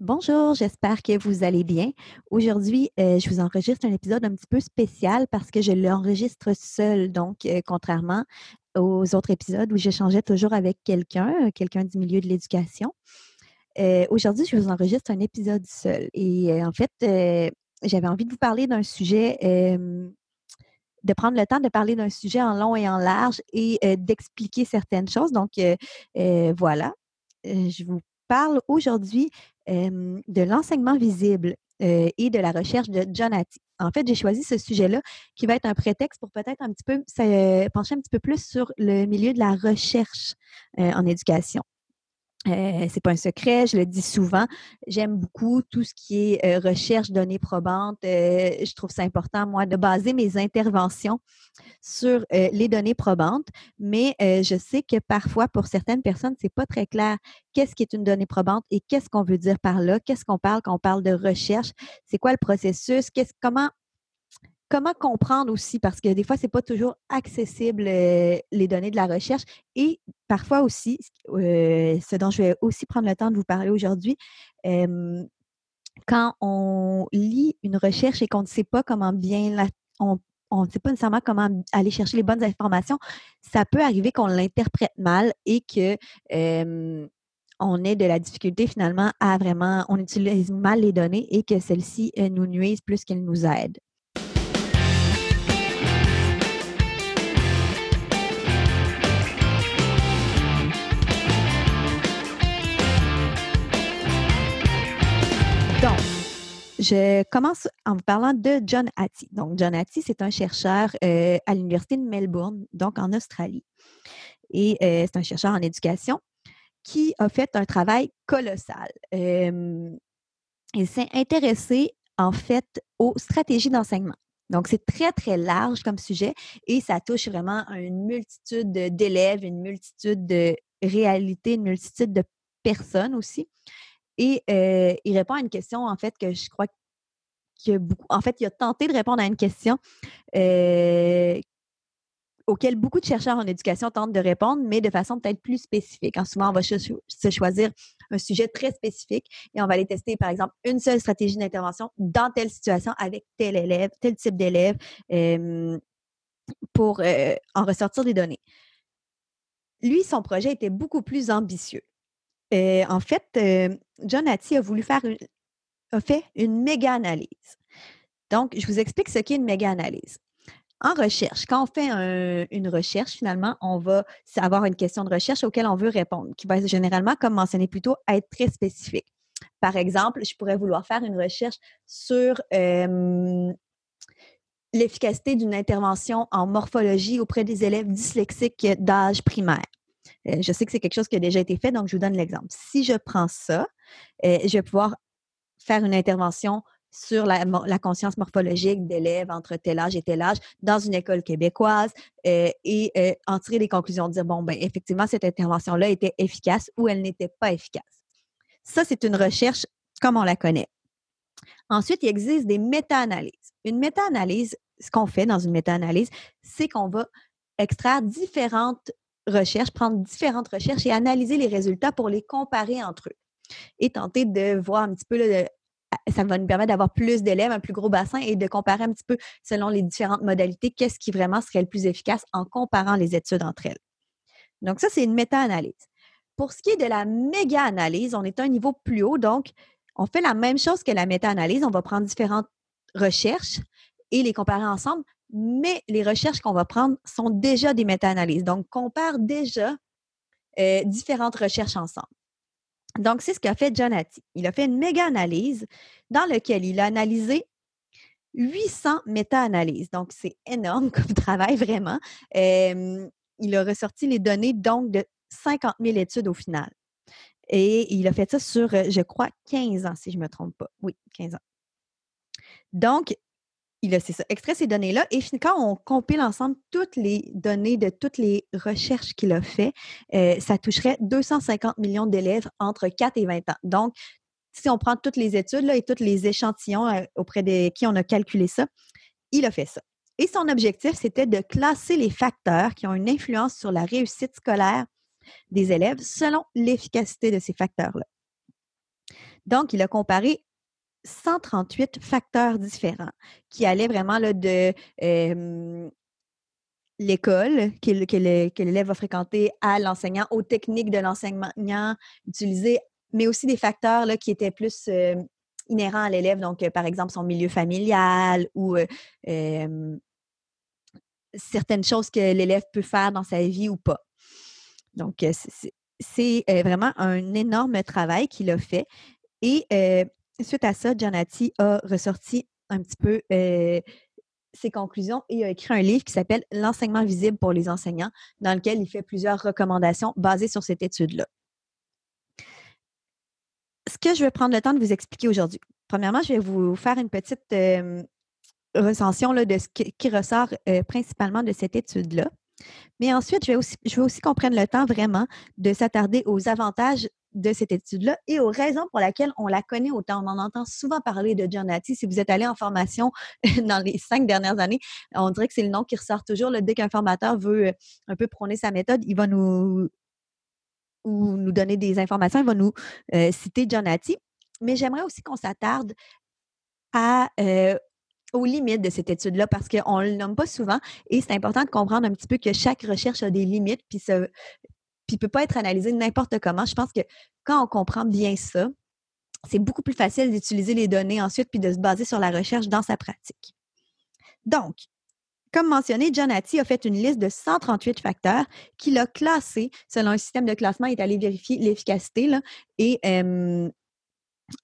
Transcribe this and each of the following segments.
Bonjour, j'espère que vous allez bien. Aujourd'hui, euh, je vous enregistre un épisode un petit peu spécial parce que je l'enregistre seul. Donc, euh, contrairement aux autres épisodes où j'échangeais toujours avec quelqu'un, euh, quelqu'un du milieu de l'éducation. Aujourd'hui, je vous enregistre un épisode seul. Et en fait, j'avais envie de vous parler d'un sujet, de prendre le temps de parler d'un sujet en long et en large et d'expliquer certaines choses. Donc, voilà. je vous parle aujourd'hui de l'enseignement visible et de la recherche de John Hattie. En fait, j'ai choisi ce sujet-là qui va être un prétexte pour peut-être un petit peu pencher un petit peu plus sur le milieu de la recherche en éducation. Euh, c'est pas un secret, je le dis souvent. J'aime beaucoup tout ce qui est euh, recherche, données probantes. Euh, je trouve ça important, moi, de baser mes interventions sur les données probantes. Mais je sais que parfois, pour certaines personnes, c'est pas très clair qu'est-ce qui est une donnée probante et qu'est-ce qu'on veut dire par là, qu'est-ce qu'on parle quand on parle de recherche, c'est quoi le processus, comment comment comprendre aussi, parce que des fois, ce n'est pas toujours accessible euh, les données de la recherche. Et parfois aussi, euh, ce dont je vais aussi prendre le temps de vous parler aujourd'hui, quand on lit une recherche et qu'on ne sait pas comment bien on, ne sait pas nécessairement comment aller chercher les bonnes informations, ça peut arriver qu'on l'interprète mal et que on ait de la difficulté finalement à vraiment, on utilise mal les données et que celles-ci euh, nous nuisent plus qu'elles nous aident. Donc, je commence en vous parlant de John Hattie. Donc, John Hattie, c'est un chercheur euh, à l'Université de Melbourne, donc en Australie. Et euh, c'est un chercheur en éducation qui a fait un travail colossal. il s'est intéressé, en fait, aux stratégies d'enseignement. Donc, c'est très, très large comme sujet et ça touche vraiment à une multitude d'élèves, une multitude de réalités, une multitude de personnes aussi. Et il répond à une question, en fait, que je crois que beaucoup. En fait, il a tenté de répondre à une question auquel beaucoup de chercheurs en éducation tentent de répondre, mais de façon peut-être plus spécifique. En souvent, on va se choisir un sujet très spécifique et on va aller tester, par exemple, une seule stratégie d'intervention dans telle situation avec tel élève, tel type d'élève, pour en ressortir des données. Lui, son projet était beaucoup plus ambitieux. Euh, en fait, euh, John Hattie a voulu faire une, a fait une méga-analyse. Donc, je vous explique ce qu'est une méga-analyse. En recherche, quand on fait une recherche, finalement, on va avoir une question de recherche auquel on veut répondre, qui va généralement, comme mentionné plus tôt, être très spécifique. Par exemple, je pourrais vouloir faire une recherche sur l'efficacité d'une intervention en morphologie auprès des élèves dyslexiques d'âge primaire. Euh, je sais que c'est quelque chose qui a déjà été fait, donc je vous donne l'exemple. Si je prends ça, euh, je vais pouvoir faire une intervention sur la, conscience morphologique d'élèves entre tel âge et tel âge dans une école québécoise euh, et en tirer des conclusions, dire, bon, ben effectivement, cette intervention-là était efficace ou elle n'était pas efficace. Ça, c'est une recherche comme on la connaît. Ensuite, il existe des méta-analyses. Une méta-analyse, ce qu'on fait dans une méta-analyse, c'est qu'on va extraire différentes recherches, prendre différentes recherches et analyser les résultats pour les comparer entre eux et tenter de voir un petit peu, ça va nous permettre d'avoir plus d'élèves, un plus gros bassin et de comparer un petit peu selon les différentes modalités, qu'est-ce qui vraiment serait le plus efficace en comparant les études entre elles. Donc ça, c'est une méta-analyse. Pour ce qui est de la méga-analyse, on est à un niveau plus haut, donc on fait la même chose que la méta-analyse, on va prendre différentes recherches et les comparer ensemble, mais les recherches qu'on va prendre sont déjà des méta-analyses. Donc, compare déjà euh, différentes recherches ensemble. Donc, c'est ce qu'a fait John. Il a fait une méga-analyse dans laquelle il a analysé 800 méta-analyses. Donc, c'est énorme comme travail, vraiment. il a ressorti les données, donc, de 50 000 études au final. Et il a fait ça sur, je crois, 15 ans, si je ne me trompe pas. Oui, 15 ans. Donc, il a extrait ces données-là et quand on compile ensemble toutes les données de toutes les recherches qu'il a fait, euh, ça toucherait 250 millions d'élèves entre 4 et 20 ans. Donc, si on prend toutes les études là, et tous les échantillons euh, auprès de qui on a calculé ça, il a fait ça. Et son objectif, c'était de classer les facteurs qui ont une influence sur la réussite scolaire des élèves selon l'efficacité de ces facteurs-là. Donc, il a comparé 138 facteurs différents qui allaient vraiment de l'école que, l'élève va fréquenter à l'enseignant, aux techniques de l'enseignant utilisées, mais aussi des facteurs qui étaient plus inhérents à l'élève, donc par exemple son milieu familial ou certaines choses que l'élève peut faire dans sa vie ou pas. Donc, c'est vraiment un énorme travail qu'il a fait. Et suite à ça, Giannati a ressorti un petit peu ses conclusions et a écrit un livre qui s'appelle L'enseignement visible pour les enseignants, dans lequel il fait plusieurs recommandations basées sur cette étude-là. Ce que je vais prendre le temps de vous expliquer aujourd'hui. Premièrement, je vais vous faire une petite recension de ce qui, ressort principalement de cette étude-là. Mais ensuite, je vais aussi, aussi qu'on prenne le temps vraiment de s'attarder aux avantages de cette étude-là et aux raisons pour lesquelles on la connaît autant. On en entend souvent parler de John Hattie. Si vous êtes allé en formation dans les cinq dernières années, on dirait que c'est le nom qui ressort toujours. Dès qu'un formateur veut euh, un peu prôner sa méthode, il va nous, ou nous donner des informations, il va nous euh, citer John Hattie. Mais j'aimerais aussi qu'on s'attarde euh, aux limites de cette étude-là parce qu'on ne le nomme pas souvent et c'est important de comprendre un petit peu que chaque recherche a des limites puis puis ne peut pas être analysé n'importe comment. Je pense que quand on comprend bien ça, c'est beaucoup plus facile d'utiliser les données ensuite puis de se baser sur la recherche dans sa pratique. Donc, comme mentionné, John Hattie a fait une liste de 138 facteurs qu'il a classés selon un système de classement. Il est allé vérifier l'efficacité et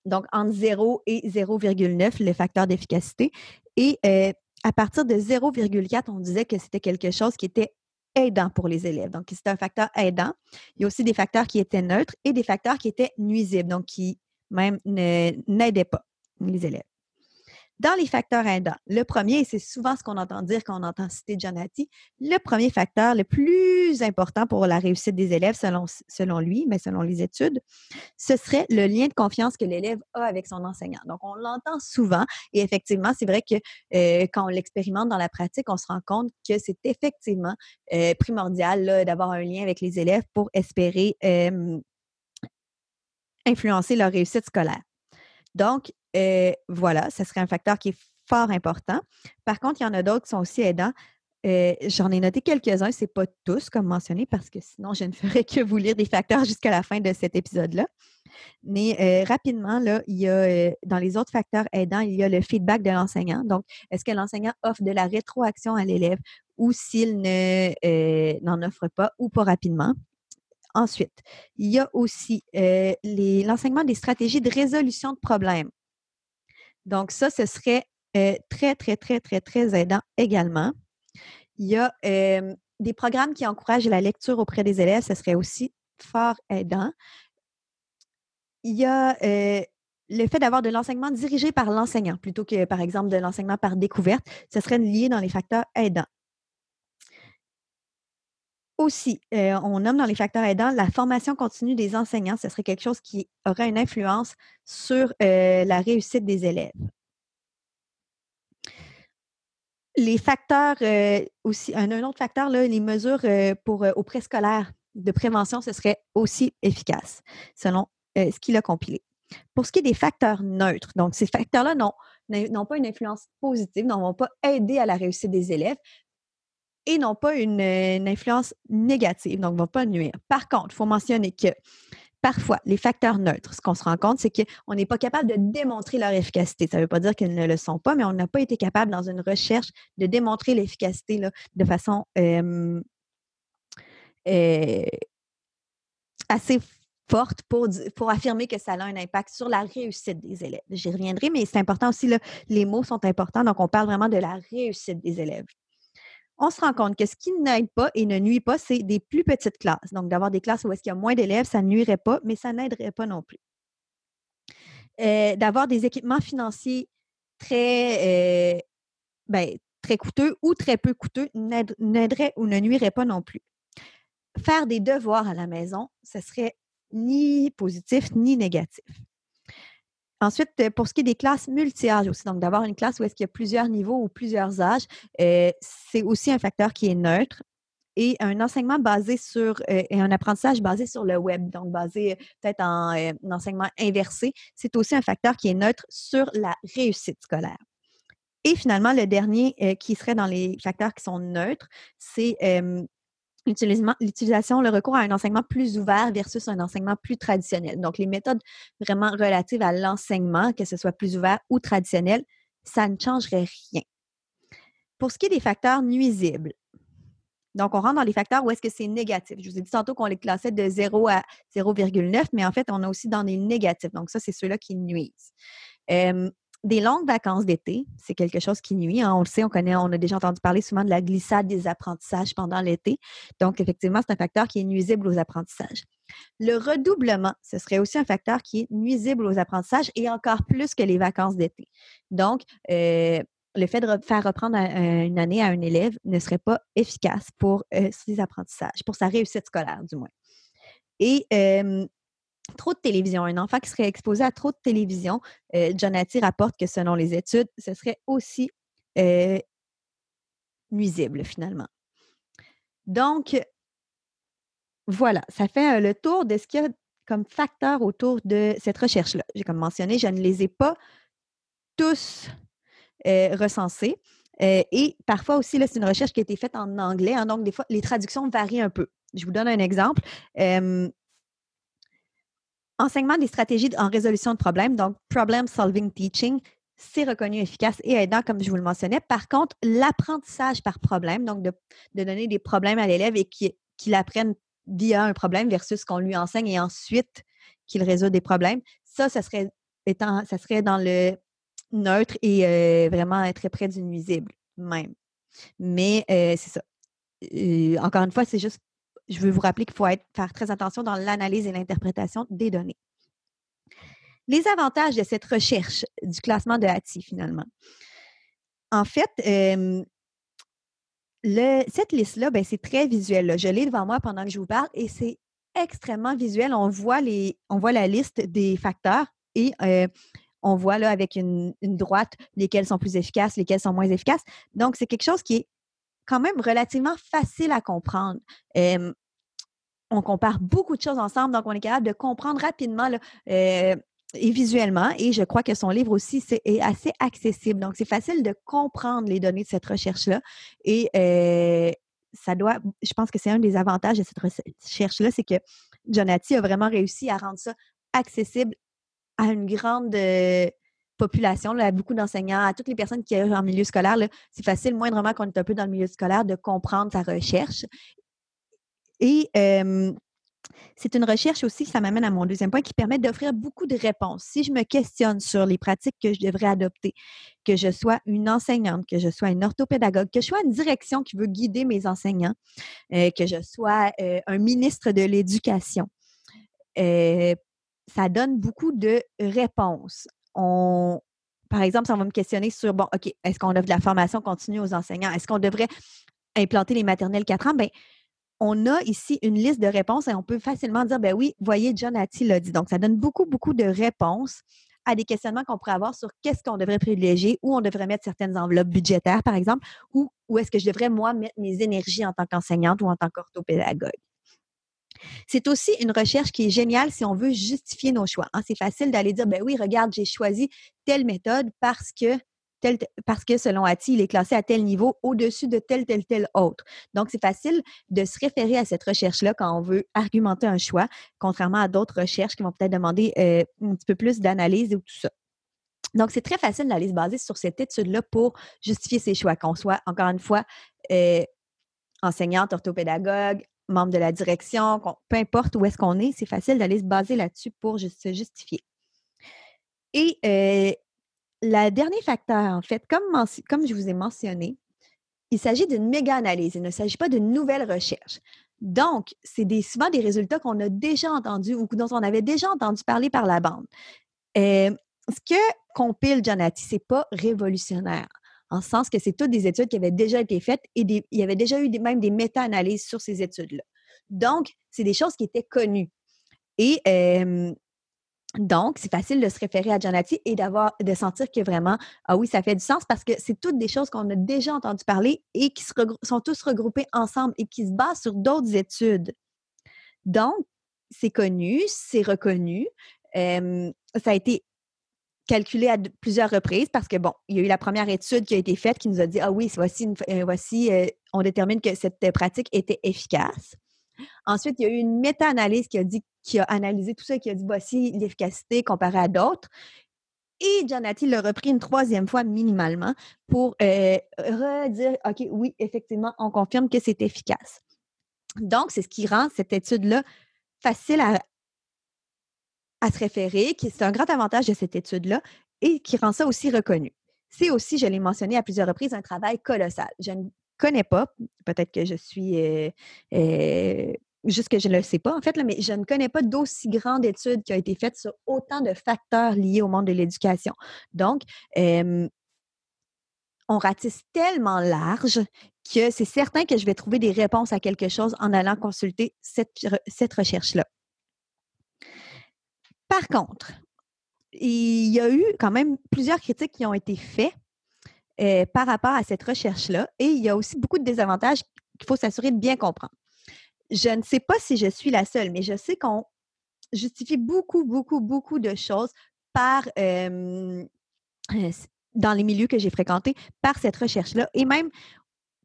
donc entre 0 et 0,9 le facteur d'efficacité. Et à partir de 0,4, on disait que c'était quelque chose qui était aidant pour les élèves. Donc, c'est un facteur aidant. Il y a aussi des facteurs qui étaient neutres et des facteurs qui étaient nuisibles, donc qui même n'aidaient pas les élèves. Dans les facteurs aidants, le premier, c'est souvent ce qu'on entend dire quand on entend citer Janati, le premier facteur le plus important pour la réussite des élèves, selon, lui, mais selon les études, ce serait le lien de confiance que l'élève a avec son enseignant. Donc, on l'entend souvent et effectivement, c'est vrai que euh, quand on l'expérimente dans la pratique, on se rend compte que c'est effectivement euh, primordial d'avoir un lien avec les élèves pour espérer influencer leur réussite scolaire. Donc, euh, voilà, ce serait un facteur qui est fort important. Par contre, il y en a d'autres qui sont aussi aidants. Euh, j'en ai noté quelques-uns, ce n'est pas tous comme mentionné parce que sinon, je ne ferais que vous lire des facteurs jusqu'à la fin de cet épisode-là. Mais euh, rapidement, là, il y a dans les autres facteurs aidants, il y a le feedback de l'enseignant. Donc, est-ce que l'enseignant offre de la rétroaction à l'élève ou s'il n'en offre pas ou pas rapidement? Ensuite, il y a aussi l'enseignement des stratégies de résolution de problèmes. Donc, ça, ce serait très, très, très, très, très aidant également. Il y a des programmes qui encouragent la lecture auprès des élèves, ce serait aussi fort aidant. Il y a le fait d'avoir de l'enseignement dirigé par l'enseignant plutôt que, par exemple, de l'enseignement par découverte, ce serait lié dans les facteurs aidants. Aussi, on nomme dans les facteurs aidants la formation continue des enseignants. Ce serait quelque chose qui aurait une influence sur la réussite des élèves. Les facteurs aussi, un, autre facteur, les mesures pour au préscolaire de prévention, ce serait aussi efficace, selon ce qu'il a compilé. Pour ce qui est des facteurs neutres, donc ces facteurs-là n'ont pas une influence positive, ne vont pas aider à la réussite des élèves, et n'ont pas une, influence négative, donc ne vont pas nuire. Par contre, il faut mentionner que parfois, les facteurs neutres, ce qu'on se rend compte, c'est qu'on n'est pas capable de démontrer leur efficacité. Ça ne veut pas dire qu'ils ne le sont pas, mais on n'a pas été capable dans une recherche de démontrer l'efficacité de façon assez forte pour, pour affirmer que ça a un impact sur la réussite des élèves. J'y reviendrai, mais c'est important aussi, là, les mots sont importants, donc on parle vraiment de la réussite des élèves on se rend compte que ce qui n'aide pas et ne nuit pas, c'est des plus petites classes. Donc, d'avoir des classes où est-ce qu'il y a moins d'élèves, ça ne nuirait pas, mais ça n'aiderait pas non plus. Euh, d'avoir des équipements financiers très, euh, ben, très coûteux ou très peu coûteux n'aiderait ou ne nuirait pas non plus. Faire des devoirs à la maison, ce serait ni positif ni négatif. Ensuite, euh, pour ce qui est des classes multi-âges aussi, donc d'avoir une classe où est-ce qu'il y a plusieurs niveaux ou plusieurs âges, euh, c'est aussi un facteur qui est neutre. et un enseignement basé sur et un apprentissage basé sur le web, donc basé peut-être en enseignement inversé, c'est aussi un facteur qui est neutre sur la réussite scolaire. Et finalement, le dernier qui serait dans les facteurs qui sont neutres, c'est l'utilisation, le recours à un enseignement plus ouvert versus un enseignement plus traditionnel. Donc, les méthodes vraiment relatives à l'enseignement, que ce soit plus ouvert ou traditionnel, ça ne changerait rien. Pour ce qui est des facteurs nuisibles, donc on rentre dans les facteurs où est-ce que c'est négatif. Je vous ai dit tantôt qu'on les classait de 0 à 0,9, mais en fait, on a aussi dans les négatifs. Donc, ça, c'est ceux-là qui nuisent. Des longues vacances d'été, c'est quelque chose qui nuit. Hein. On le sait, on connaît, on a déjà entendu parler souvent de la glissade des apprentissages pendant l'été. Donc, effectivement, c'est un facteur qui est nuisible aux apprentissages. Le redoublement, ce serait aussi un facteur qui est nuisible aux apprentissages et encore plus que les vacances d'été. Donc, euh, le fait de faire reprendre une année à un élève ne serait pas efficace pour euh, ses apprentissages, pour sa réussite scolaire, du moins. Et euh, trop de télévision. Un enfant qui serait exposé à trop de télévision, euh, rapporte que selon les études, ce serait aussi euh, nuisible finalement. Donc, voilà, ça fait euh, le tour de ce qu'il y a comme facteur autour de cette recherche-là. J'ai comme mentionné, je ne les ai pas tous recensés. et parfois aussi, c'est une recherche qui a été faite en anglais, hein, donc des fois, les traductions varient un peu. Je vous donne un exemple. Enseignement des stratégies en résolution de problèmes, donc Problem Solving Teaching, c'est reconnu efficace et aidant, comme je vous le mentionnais. Par contre, l'apprentissage par problème, donc de, donner des problèmes à l'élève et qu'il apprenne via un problème versus qu'on lui enseigne et ensuite qu'il résout des problèmes, ça, ça serait, étant, ça serait dans le neutre et euh, vraiment très près du nuisible même. Mais euh, c'est ça. Euh, encore une fois, c'est juste je veux vous rappeler qu'il faut faire très attention dans l'analyse et l'interprétation des données. Les avantages de cette recherche du classement de HATI, finalement. En fait, cette liste-là, ben, c'est très visuel. Je l'ai devant moi pendant que je vous parle et c'est extrêmement visuel. On voit, les, on voit la liste des facteurs et on voit là avec une, une, droite lesquels sont plus efficaces, lesquels sont moins efficaces. Donc, c'est quelque chose qui est quand même relativement facile à comprendre on compare beaucoup de choses ensemble, donc on est capable de comprendre rapidement euh, et visuellement. Et je crois que son livre aussi est assez accessible. Donc, c'est facile de comprendre les données de cette recherche-là. Et euh, ça doit, je pense que c'est un des avantages de cette recherche-là, c'est que Jonathan a vraiment réussi à rendre ça accessible à une grande euh, population, à beaucoup d'enseignants, à toutes les personnes qui sont en milieu scolaire. C'est facile, moindrement qu'on est un peu dans le milieu scolaire, de comprendre sa recherche. Et c'est une recherche aussi, ça m'amène à mon deuxième point, qui permet d'offrir beaucoup de réponses. Si je me questionne sur les pratiques que je devrais adopter, que je sois une enseignante, que je sois une orthopédagogue, que je sois une direction qui veut guider mes enseignants, euh, que je sois un ministre de l'Éducation, ça donne beaucoup de réponses. On, par exemple, ça va me questionner sur, bon, OK, est-ce qu'on offre de la formation continue aux enseignants? Est-ce qu'on devrait implanter les maternelles 4 ans? Bien, on a ici une liste de réponses et on peut facilement dire, ben oui, voyez, John Hattie l'a dit. Donc, ça donne beaucoup, beaucoup de réponses à des questionnements qu'on pourrait avoir sur qu'est-ce qu'on devrait privilégier, où on devrait mettre certaines enveloppes budgétaires, par exemple, ou où est-ce que je devrais, moi, mettre mes énergies en tant qu'enseignante ou en tant qu'orthopédagogue. C'est aussi une recherche qui est géniale si on veut justifier nos choix. Hein. C'est facile d'aller dire, ben oui, regarde, j'ai choisi telle méthode parce que parce que selon Ati, il est classé à tel niveau au-dessus de tel, tel, tel autre. Donc, c'est facile de se référer à cette recherche-là quand on veut argumenter un choix, contrairement à d'autres recherches qui vont peut-être demander euh, un petit peu plus d'analyse ou tout ça. Donc, c'est très facile d'aller se baser sur cette étude-là pour justifier ses choix, qu'on soit, encore une fois, euh, enseignante, orthopédagogue, membre de la direction, peu importe où est-ce qu'on est, c'est facile d'aller se baser là-dessus pour se justifier. Et euh, le dernier facteur, en fait, comme, je vous ai mentionné, il s'agit d'une méga-analyse. Il ne s'agit pas d'une nouvelle recherche. Donc, c'est souvent des résultats qu'on a déjà entendus ou dont on avait déjà entendu parler par la bande. Euh, ce que compile Jonathan, ce n'est pas révolutionnaire, en sens que c'est toutes des études qui avaient déjà été faites et il y avait déjà eu même des méta-analyses sur ces études-là. Donc, c'est des choses qui étaient connues. Et euh, Donc, c'est facile de se référer à Janati et d'avoir de sentir que vraiment, ah oui, ça fait du sens parce que c'est toutes des choses qu'on a déjà entendu parler et qui sont tous regroupées ensemble et qui se basent sur d'autres études. Donc, c'est connu, c'est reconnu. ça a été calculé à plusieurs reprises parce que, bon, il y a eu la première étude qui a été faite qui nous a dit, ah oui, voici, euh, voici euh, on détermine que cette pratique était efficace. Ensuite, il y a eu une méta-analyse qui a dit, qui a analysé tout ça qui a dit voici l'efficacité comparée à d'autres. Et Janati l'a repris une troisième fois minimalement pour euh, redire OK, oui, effectivement, on confirme que c'est efficace. Donc, c'est ce qui rend cette étude-là facile à, à se référer, qui c'est un grand avantage de cette étude-là et qui rend ça aussi reconnu. C'est aussi, je l'ai mentionné à plusieurs reprises, un travail colossal. Connais pas, peut-être que je suis euh, euh, juste que je ne le sais pas en fait, mais je ne connais pas d'aussi grande étude qui a été faite sur autant de facteurs liés au monde de l'éducation. Donc, on ratisse tellement large que c'est certain que je vais trouver des réponses à quelque chose en allant consulter cette, cette recherche-là. Par contre, il y a eu quand même plusieurs critiques qui ont été faites euh, par rapport à cette recherche-là. Et il y a aussi beaucoup de désavantages qu'il faut s'assurer de bien comprendre. Je ne sais pas si je suis la seule, mais je sais qu'on justifie beaucoup, beaucoup, beaucoup de choses par euh, dans les milieux que j'ai fréquentés par cette recherche-là. Et même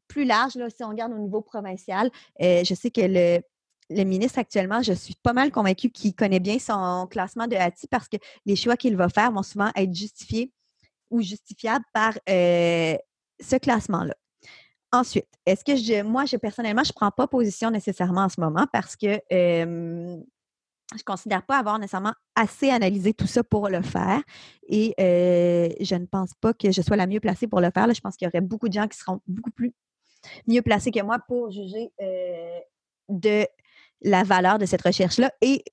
plus large, là, si on regarde au niveau provincial, euh, je sais que le, le ministre actuellement, je suis pas mal convaincue qu'il connaît bien son classement de HATI parce que les choix qu'il va faire vont souvent être justifiés ou justifiable par euh, ce classement-là. Ensuite, est-ce que je, moi, je personnellement, je ne prends pas position nécessairement en ce moment parce que je ne considère pas avoir nécessairement assez analysé tout ça pour le faire et je ne pense pas que je sois la mieux placée pour le faire. je pense qu'il y aurait beaucoup de gens qui seront beaucoup plus mieux placés que moi pour juger de la valeur de cette recherche-là. Et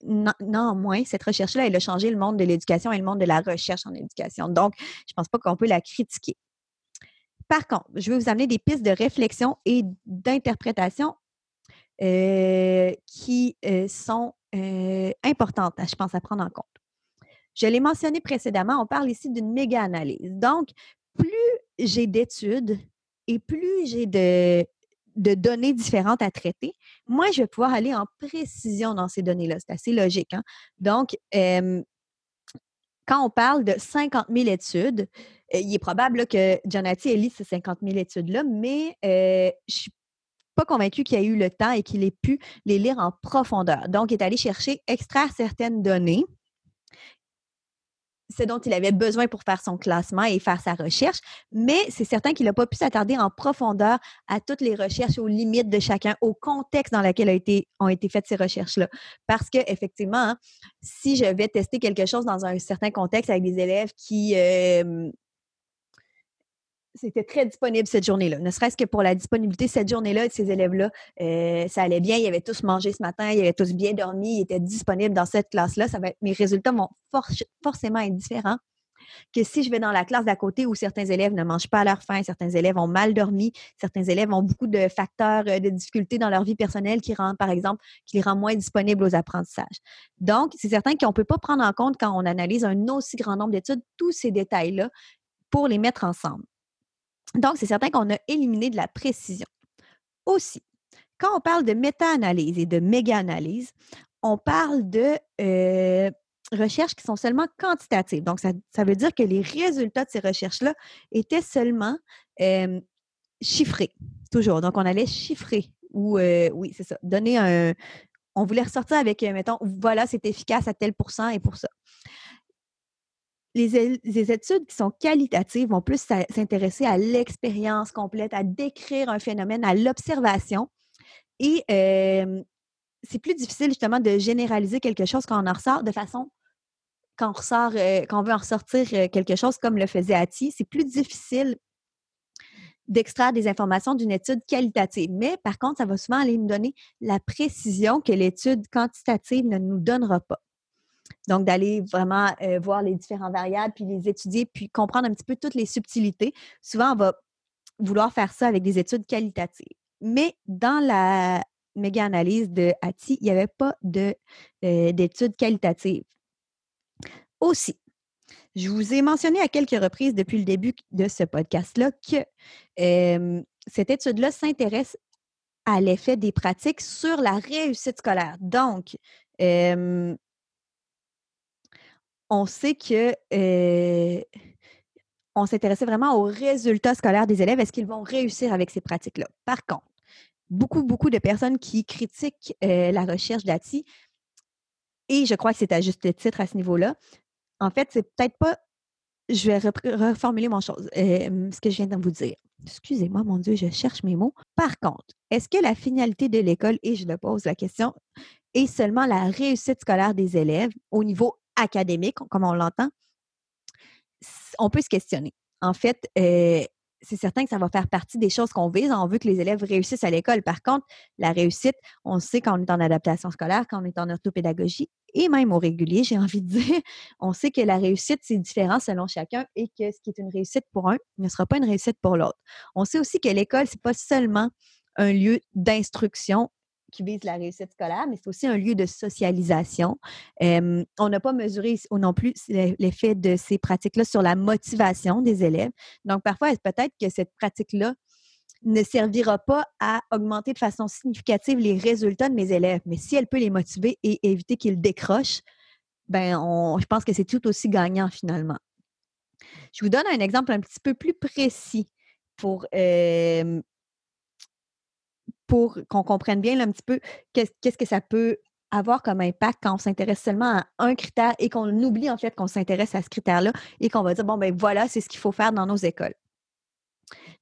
néanmoins, cette recherche-là, elle a changé le monde de l'éducation et le monde de la recherche en éducation. Donc, je ne pense pas qu'on peut la critiquer. Par contre, je vais vous amener des pistes de réflexion et d'interprétation euh, qui euh, sont euh, importantes, je pense, à prendre en compte. Je l'ai mentionné précédemment, on parle ici d'une méga-analyse. Donc, plus j'ai d'études et plus j'ai de de données différentes à traiter, moi, je vais pouvoir aller en précision dans ces données-là. C'est assez logique. Hein? Donc, quand on parle de 50 000 études, il est probable que Jonathan ait ces 50 000 études-là, mais je ne suis pas convaincue qu'il ait eu le temps et qu'il ait pu les lire en profondeur. Donc, il est allé chercher, extraire certaines données ce dont il avait besoin pour faire son classement et faire sa recherche, mais c'est certain qu'il n'a pas pu s'attarder en profondeur à toutes les recherches, aux limites de chacun, au contexte dans lequel ont été faites ces recherches-là. Parce que effectivement, hein, si je vais tester quelque chose dans un certain contexte avec des élèves qui euh, c'était très disponible cette journée-là. Ne serait-ce que pour la disponibilité cette journée-là de ces élèves-là, euh, ça allait bien. Ils avaient tous mangé ce matin, ils avaient tous bien dormi, ils étaient disponibles dans cette classe-là. Mes résultats vont forcément être différents que si je vais dans la classe d'à côté où certains élèves ne mangent pas à leur faim, certains élèves ont mal dormi, certains élèves ont beaucoup de facteurs euh, de difficultés dans leur vie personnelle qui rendent, par exemple, qui les rendent moins disponibles aux apprentissages. Donc, c'est certain qu'on ne peut pas prendre en compte quand on analyse un aussi grand nombre d'études tous ces détails-là pour les mettre ensemble. Donc, c'est certain qu'on a éliminé de la précision. Aussi, quand on parle de méta-analyse et de méga-analyse, on parle de euh, recherches qui sont seulement quantitatives. Donc, ça, veut dire que les résultats de ces recherches-là étaient seulement chiffrés, toujours. Donc, on allait chiffrer ou, euh, oui, c'est ça, donner un. On voulait ressortir avec, mettons, voilà, c'est efficace à tel pourcent et pour ça les, études qui sont qualitatives vont plus s'intéresser à l'expérience complète, à décrire un phénomène, à l'observation. Et c'est plus difficile justement de généraliser quelque chose quand on en ressort de façon quand on ressort, euh, quand on veut en ressortir euh, quelque chose comme le faisait Ati, c'est plus difficile d'extraire des informations d'une étude qualitative. Mais par contre, ça va souvent aller nous donner la précision que l'étude quantitative ne nous donnera pas. Donc, d'aller vraiment euh, voir les différentes variables, puis les étudier, puis comprendre un petit peu toutes les subtilités. Souvent, on va vouloir faire ça avec des études qualitatives. Mais dans la méga-analyse de Hattie, il n'y avait pas euh, d'études qualitatives. aussi. Je vous ai mentionné à quelques reprises depuis le début de ce podcast-là que cette étude-là s'intéresse à l'effet des pratiques sur la réussite scolaire. Donc, on sait que on s'intéressait vraiment aux résultats scolaires des élèves. Est-ce qu'ils vont réussir avec ces pratiques-là? Par contre, beaucoup, beaucoup de personnes qui critiquent la recherche d'ATI, et je crois que c'est à juste titre à ce niveau-là, en fait, c'est peut-être pas. Je vais reformuler mon chose, ce que je viens de vous dire. Excusez-moi, mon Dieu, je cherche mes mots. Par contre, est-ce que la finalité de l'école, et je le pose la question, est seulement la réussite scolaire des élèves au niveau académique, comme on l'entend? On peut se questionner. En fait, c'est certain que ça va faire partie des choses qu'on vise. On veut que les élèves réussissent à l'école. Par contre, la réussite, on sait quand on est en adaptation scolaire, quand on est en orthopédagogie et même au régulier, j'ai envie de dire, on sait que la réussite, c'est différent selon chacun et que ce qui est une réussite pour un ne sera pas une réussite pour l'autre. On sait aussi que l'école, c'est pas seulement un lieu d'instruction qui vise la réussite scolaire, mais c'est aussi un lieu de socialisation. on n'a pas mesuré non plus l'effet de ces pratiques-là sur la motivation des élèves. Donc, parfois, peut-être que cette pratique-là ne servira pas à augmenter de façon significative les résultats de mes élèves, mais si elle peut les motiver et éviter qu'ils décrochent, ben je pense que c'est tout aussi gagnant finalement. Je vous donne un exemple un petit peu plus précis pour, pour qu'on comprenne bien un petit peu qu'est-ce que ça peut avoir comme impact quand on s'intéresse seulement à un critère et qu'on oublie en fait qu'on s'intéresse à ce critère-là et qu'on va dire, bon, ben voilà, c'est ce qu'il faut faire dans nos écoles.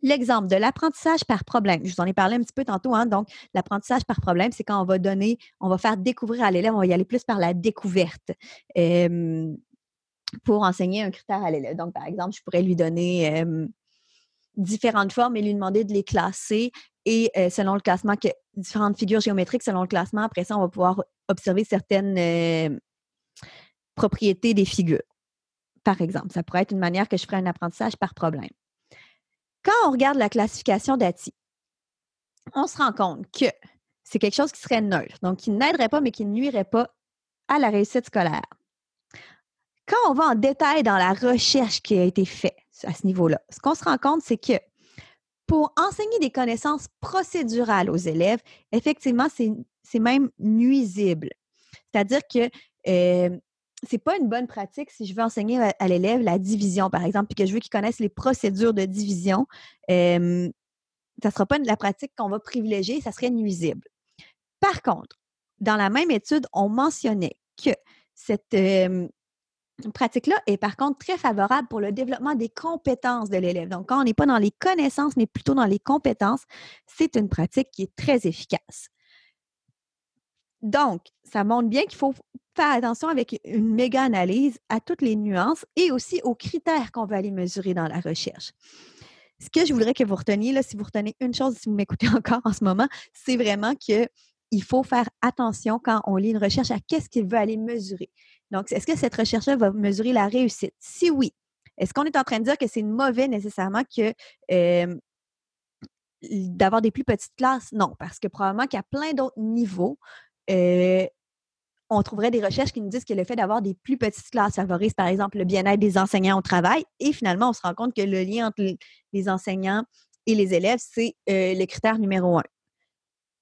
L'exemple de l'apprentissage par problème, je vous en ai parlé un petit peu tantôt, hein, donc l'apprentissage par problème, c'est quand on va donner, on va faire découvrir à l'élève, on va y aller plus par la découverte. pour enseigner un critère à l'élève. Donc, par exemple, je pourrais lui donner différentes formes et lui demander de les classer et euh, selon le classement, différentes figures géométriques selon le classement, après ça, on va pouvoir observer certaines euh, propriétés des figures. Par exemple, ça pourrait être une manière que je ferais un apprentissage par problème. Quand on regarde la classification d'ATI, on se rend compte que c'est quelque chose qui serait neutre, donc qui n'aiderait pas, mais qui ne nuirait pas à la réussite scolaire. Quand on va en détail dans la recherche qui a été faite à ce niveau-là, ce qu'on se rend compte, c'est que pour enseigner des connaissances procédurales aux élèves, effectivement, c'est même nuisible. C'est-à-dire que euh, ce n'est pas une bonne pratique si je veux enseigner à, l'élève la division, par exemple, puis que je veux qu'il connaisse les procédures de division. Euh, ça ne sera pas la pratique qu'on va privilégier, ça serait nuisible. Par contre, dans la même étude, on mentionnait que cette, pratique-là est par contre très favorable pour le développement des compétences de l'élève. Donc, quand on n'est pas dans les connaissances, mais plutôt dans les compétences, c'est une pratique qui est très efficace. Donc, ça montre bien qu'il faut faire attention avec une méga analyse à toutes les nuances et aussi aux critères qu'on veut aller mesurer dans la recherche. Ce que je voudrais que vous reteniez, là, si vous retenez une chose, si vous m'écoutez encore en ce moment, c'est vraiment que il faut faire attention quand on lit une recherche à qu'est-ce qu'il veut aller mesurer. Donc, est-ce que cette recherche-là va mesurer la réussite? Si oui, est-ce qu'on est en train de dire que c'est mauvais nécessairement que d'avoir des plus petites classes? Non, parce que probablement a plein d'autres niveaux. on trouverait des recherches qui nous disent que le fait d'avoir des plus petites classes favorise, par exemple, le bien-être des enseignants au travail. Et finalement, on se rend compte que le lien entre les enseignants et les élèves, c'est le critère numéro un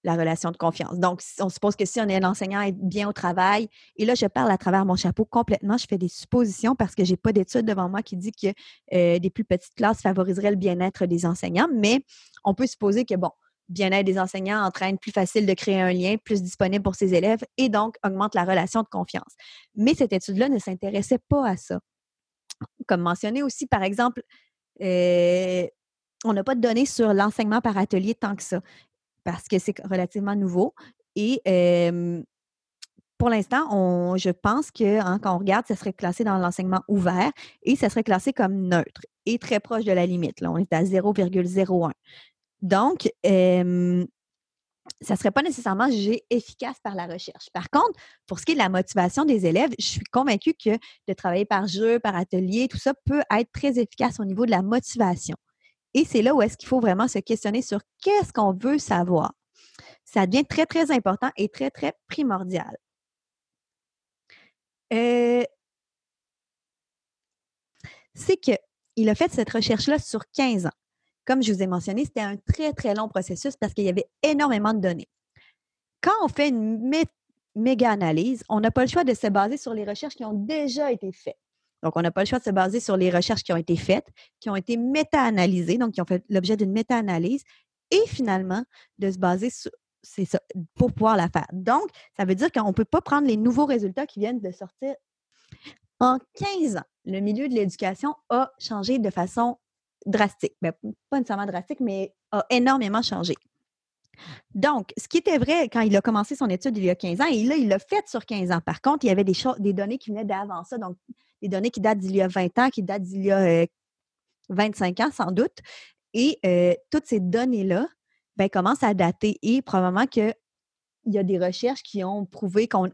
la relation de confiance. Donc, on suppose que si on est un enseignant est bien au travail, et là, je parle à travers mon chapeau complètement, je fais des suppositions parce que je n'ai pas d'études devant moi qui dit que euh, des plus petites classes favoriseraient le bien-être des enseignants, mais on peut supposer que, bon, bien-être des enseignants entraîne plus facile de créer un lien, plus disponible pour ses élèves et donc augmente la relation de confiance. Mais cette étude-là ne s'intéressait pas à ça. Comme mentionné aussi, par exemple, euh, on n'a pas de données sur l'enseignement par atelier tant que ça parce que c'est relativement nouveau. Et pour l'instant, je pense que hein, quand on regarde, ça serait classé dans l'enseignement ouvert et ça serait classé comme neutre et très proche de la limite. Là, on est à 0,01. Donc, ça ne serait pas nécessairement jugé efficace par la recherche. Par contre, pour ce qui est de la motivation des élèves, je suis convaincue que de travailler par jeu, par atelier, tout ça peut être très efficace au niveau de la motivation. Et c'est là où est-ce qu'il faut vraiment se questionner sur qu'est-ce qu'on veut savoir. Ça devient très, très important et très, très primordial. Euh, c'est qu'il a fait cette recherche-là sur 15 ans. Comme je vous ai mentionné, c'était un très, très long processus parce qu'il y avait énormément de données. Quand on fait une méga analyse, on n'a pas le choix de se baser sur les recherches qui ont déjà été faites. Donc, on n'a pas le choix de se baser sur les recherches qui ont été faites, qui ont été méta-analysées, donc qui ont fait l'objet d'une méta-analyse, et finalement de se baser sur, c'est ça, pour pouvoir la faire. Donc, ça veut dire qu'on ne peut pas prendre les nouveaux résultats qui viennent de sortir. En 15 ans, le milieu de l'éducation a changé de façon drastique. Ben, pas nécessairement drastique, mais a énormément changé. Donc, ce qui était vrai quand il a commencé son étude il y a 15 ans, et là, il l'a fait sur 15 ans. Par contre, il y avait des, données qui venaient d'avant ça, donc des données qui datent d'il y a 20 ans, qui datent d'il y a 25 euh, ans sans doute. Et euh, toutes ces données-là ben, commencent à dater et probablement qu'il y a des recherches qui ont prouvé qu'on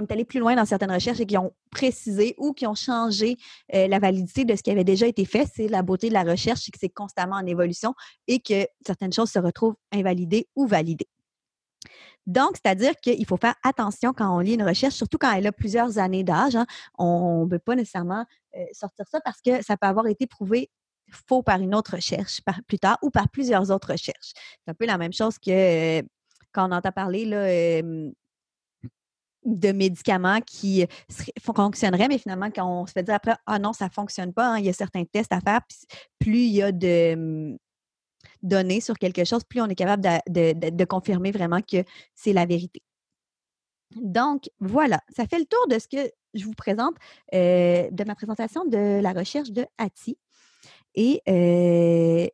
est allé plus loin dans certaines recherches et qui ont précisé ou qui ont changé euh, la validité de ce qui avait déjà été fait. C'est la beauté de la recherche, c'est que c'est constamment en évolution et que certaines choses se retrouvent invalidées ou validées. Donc, c'est-à-dire qu'il faut faire attention quand on lit une recherche, surtout quand elle a plusieurs années d'âge. Hein. On ne peut pas nécessairement euh, sortir ça parce que ça peut avoir été prouvé faux par une autre recherche plus tard ou par plusieurs autres recherches. C'est un peu la même chose que euh, quand on entend parler là, de médicaments qui fonctionneraient, mais finalement, quand on se fait dire après, ah non, ça ne fonctionne pas, hein, il y a certains tests à faire, plus il y a de données sur quelque chose, plus on est capable de, confirmer vraiment que c'est la vérité. Donc, voilà, ça fait le tour de ce que je vous présente euh, de ma présentation de la recherche de Hattie. Et euh,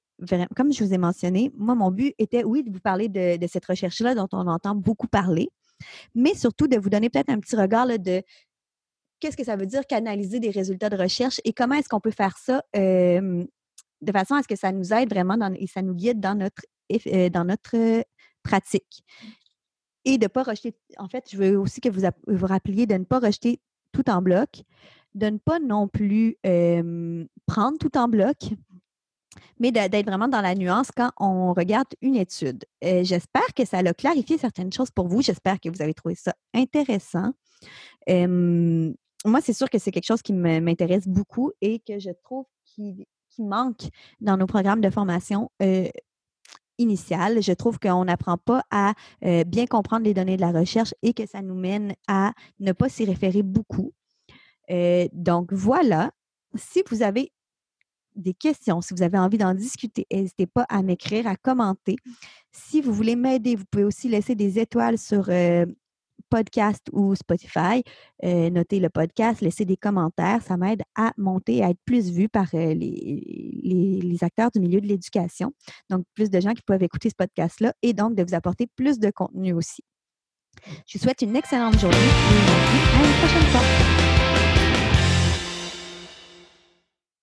comme je vous ai mentionné, moi, mon but était, oui, de vous parler de, cette recherche-là dont on entend beaucoup parler, mais surtout de vous donner peut-être un petit regard de qu'est-ce que ça veut dire qu'analyser des résultats de recherche et comment est-ce qu'on peut faire ça euh, de façon à ce que ça nous aide vraiment et ça nous guide dans notre, euh, dans notre pratique. Et de ne pas rejeter, en fait, je veux aussi que vous vous rappeliez de ne pas rejeter tout en bloc, de ne pas non plus prendre tout en bloc, mais d'être vraiment dans la nuance quand on regarde une étude. Euh, j'espère que ça a clarifié certaines choses pour vous. J'espère que vous avez trouvé ça intéressant. moi, c'est sûr que c'est quelque chose qui m'intéresse beaucoup et que je trouve qui manque dans nos programmes de formation euh, initiale. Je trouve qu'on n'apprend pas à euh, bien comprendre les données de la recherche et que ça nous mène à ne pas s'y référer beaucoup. Euh, donc voilà, si vous avez des questions, si vous avez envie d'en discuter, n'hésitez pas à m'écrire, à commenter. Si vous voulez m'aider, vous pouvez aussi laisser des étoiles sur podcast ou Spotify, euh, notez le podcast, laissez des commentaires. Ça m'aide à monter, à être plus vu par euh, les, les, acteurs du milieu de l'éducation. Donc, plus de gens qui peuvent écouter ce podcast-là et donc de vous apporter plus de contenu aussi. Je vous souhaite une excellente journée à une prochaine fois.